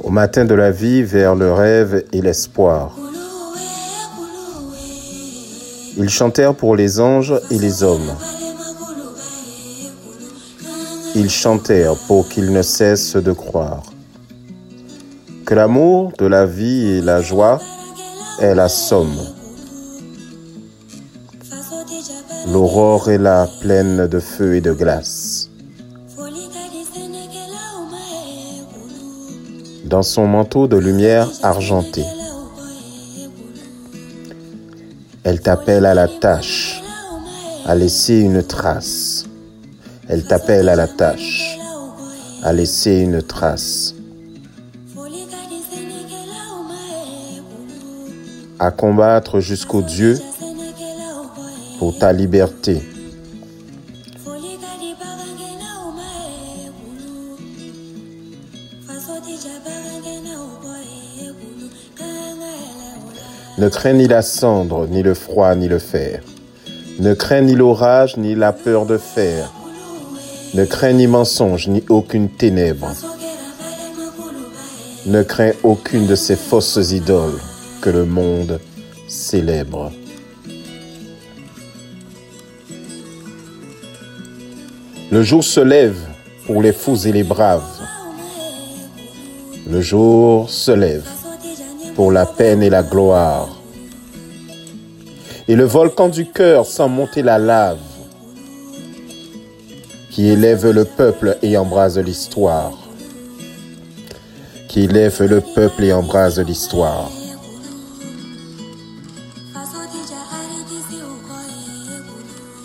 Au matin de la vie, vers le rêve et l'espoir. Ils chantèrent pour les anges et les hommes. Ils chantèrent pour qu'ils ne cessent de croire. Que l'amour de la vie et la joie est la somme. L'aurore est la pleine de feu et de glace. Dans son manteau de lumière argentée, elle t'appelle à la tâche, à laisser une trace. Elle t'appelle à la tâche, à laisser une trace. À combattre jusqu'au Dieu ta liberté. Ne crains ni la cendre, ni le froid, ni le fer. Ne crains ni l'orage, ni la peur de fer. Ne crains ni mensonge, ni aucune ténèbre. Ne crains aucune de ces fausses idoles que le monde célèbre. Le jour se lève pour les fous et les braves. Le jour se lève pour la peine et la gloire. Et le volcan du cœur sent monter la lave qui élève le peuple et embrase l'histoire. Qui élève le peuple et embrase l'histoire.